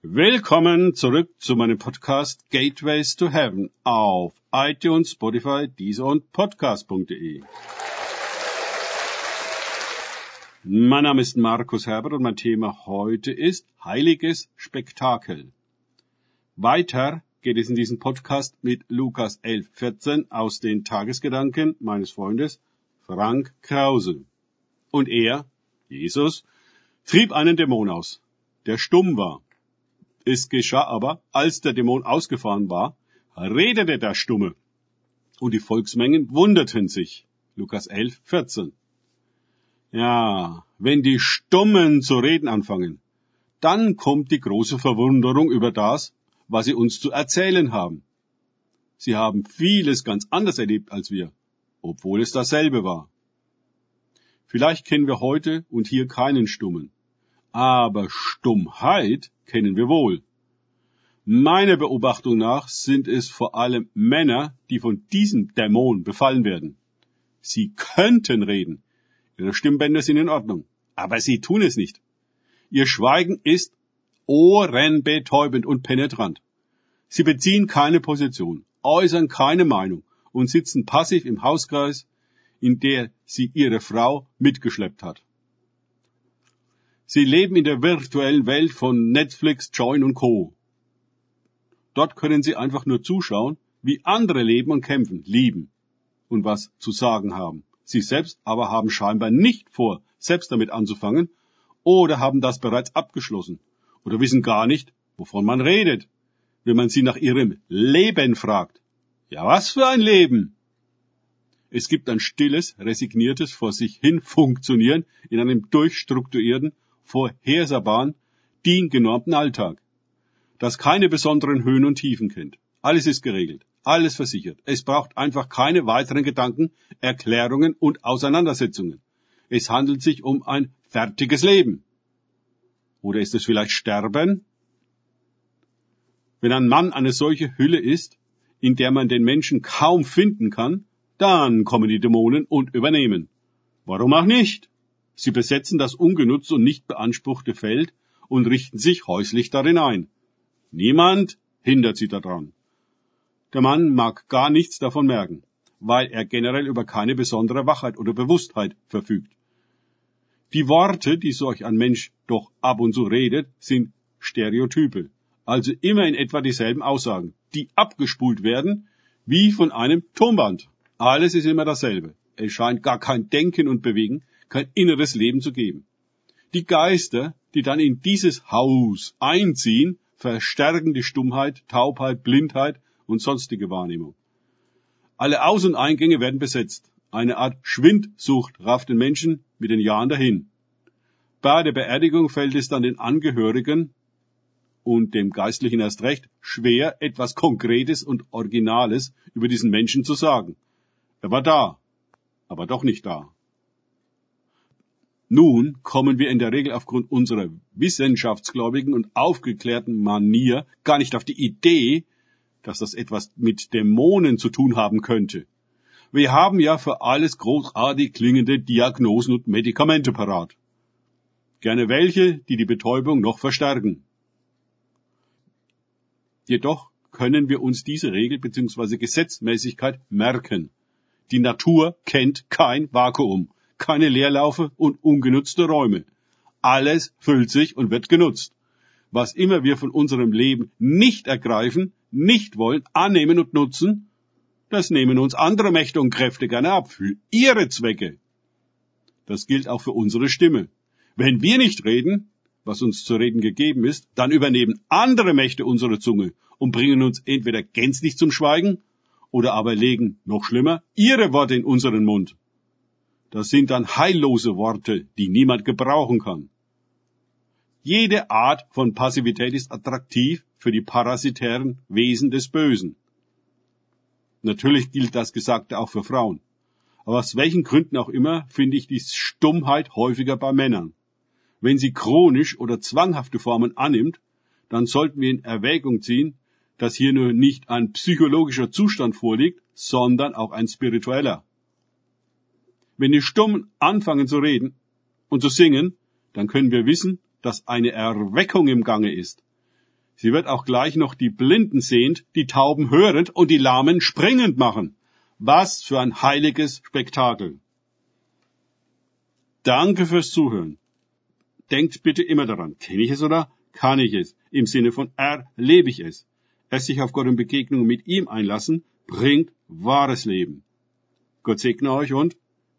Willkommen zurück zu meinem Podcast Gateways to Heaven auf iTunes, Spotify, Deezer und Podcast.de. Mein Name ist Markus Herbert und mein Thema heute ist Heiliges Spektakel. Weiter geht es in diesem Podcast mit Lukas 11,14 aus den Tagesgedanken meines Freundes Frank Krause. Und er, Jesus, trieb einen Dämon aus, der stumm war. Es geschah aber, als der Dämon ausgefahren war, redete der Stumme. Und die Volksmengen wunderten sich. Lukas 11, 14. Ja, wenn die Stummen zu reden anfangen, dann kommt die große Verwunderung über das, was sie uns zu erzählen haben. Sie haben vieles ganz anders erlebt als wir, obwohl es dasselbe war. Vielleicht kennen wir heute und hier keinen Stummen, aber Stummheit kennen wir wohl. Meiner Beobachtung nach sind es vor allem Männer, die von diesem Dämon befallen werden. Sie könnten reden, ihre Stimmbänder sind in Ordnung, aber sie tun es nicht. Ihr Schweigen ist ohrenbetäubend und penetrant. Sie beziehen keine Position, äußern keine Meinung und sitzen passiv im Hauskreis, in der sie ihre Frau mitgeschleppt hat. Sie leben in der virtuellen Welt von Netflix, Join und Co. Dort können sie einfach nur zuschauen, wie andere leben und kämpfen, lieben und was zu sagen haben. Sie selbst aber haben scheinbar nicht vor, selbst damit anzufangen oder haben das bereits abgeschlossen oder wissen gar nicht, wovon man redet, wenn man sie nach ihrem Leben fragt. Ja, was für ein Leben! Es gibt ein stilles, resigniertes vor sich hin funktionieren in einem durchstrukturierten, vorhersehbaren, diengenormten Alltag, das keine besonderen Höhen und Tiefen kennt. Alles ist geregelt, alles versichert. Es braucht einfach keine weiteren Gedanken, Erklärungen und Auseinandersetzungen. Es handelt sich um ein fertiges Leben. Oder ist es vielleicht Sterben? Wenn ein Mann eine solche Hülle ist, in der man den Menschen kaum finden kann, dann kommen die Dämonen und übernehmen. Warum auch nicht? Sie besetzen das ungenutzte und nicht beanspruchte Feld und richten sich häuslich darin ein. Niemand hindert sie daran. Der Mann mag gar nichts davon merken, weil er generell über keine besondere Wachheit oder Bewusstheit verfügt. Die Worte, die solch ein Mensch doch ab und zu redet, sind Stereotype, also immer in etwa dieselben Aussagen, die abgespult werden wie von einem Tonband. Alles ist immer dasselbe. Es scheint gar kein Denken und Bewegen, kein inneres Leben zu geben. Die Geister, die dann in dieses Haus einziehen, verstärken die Stummheit, Taubheit, Blindheit und sonstige Wahrnehmung. Alle Aus- und Eingänge werden besetzt. Eine Art Schwindsucht rafft den Menschen mit den Jahren dahin. Bei der Beerdigung fällt es dann den Angehörigen und dem Geistlichen erst recht schwer, etwas Konkretes und Originales über diesen Menschen zu sagen. Er war da, aber doch nicht da. Nun kommen wir in der Regel aufgrund unserer wissenschaftsgläubigen und aufgeklärten Manier gar nicht auf die Idee, dass das etwas mit Dämonen zu tun haben könnte. Wir haben ja für alles großartig klingende Diagnosen und Medikamente parat. Gerne welche, die die Betäubung noch verstärken. Jedoch können wir uns diese Regel bzw. Gesetzmäßigkeit merken. Die Natur kennt kein Vakuum keine Leerlaufe und ungenutzte Räume. Alles füllt sich und wird genutzt. Was immer wir von unserem Leben nicht ergreifen, nicht wollen, annehmen und nutzen, das nehmen uns andere Mächte und Kräfte gerne ab für ihre Zwecke. Das gilt auch für unsere Stimme. Wenn wir nicht reden, was uns zu reden gegeben ist, dann übernehmen andere Mächte unsere Zunge und bringen uns entweder gänzlich zum Schweigen oder aber legen, noch schlimmer, ihre Worte in unseren Mund. Das sind dann heillose Worte, die niemand gebrauchen kann. Jede Art von Passivität ist attraktiv für die parasitären Wesen des Bösen. Natürlich gilt das Gesagte auch für Frauen. Aber aus welchen Gründen auch immer finde ich die Stummheit häufiger bei Männern. Wenn sie chronisch oder zwanghafte Formen annimmt, dann sollten wir in Erwägung ziehen, dass hier nur nicht ein psychologischer Zustand vorliegt, sondern auch ein spiritueller. Wenn die Stummen anfangen zu reden und zu singen, dann können wir wissen, dass eine Erweckung im Gange ist. Sie wird auch gleich noch die Blinden sehend, die Tauben hörend und die Lahmen springend machen. Was für ein heiliges Spektakel. Danke fürs Zuhören. Denkt bitte immer daran, kenne ich es oder kann ich es? Im Sinne von erlebe ich es. Es sich auf Gott in Begegnung mit ihm einlassen, bringt wahres Leben. Gott segne euch und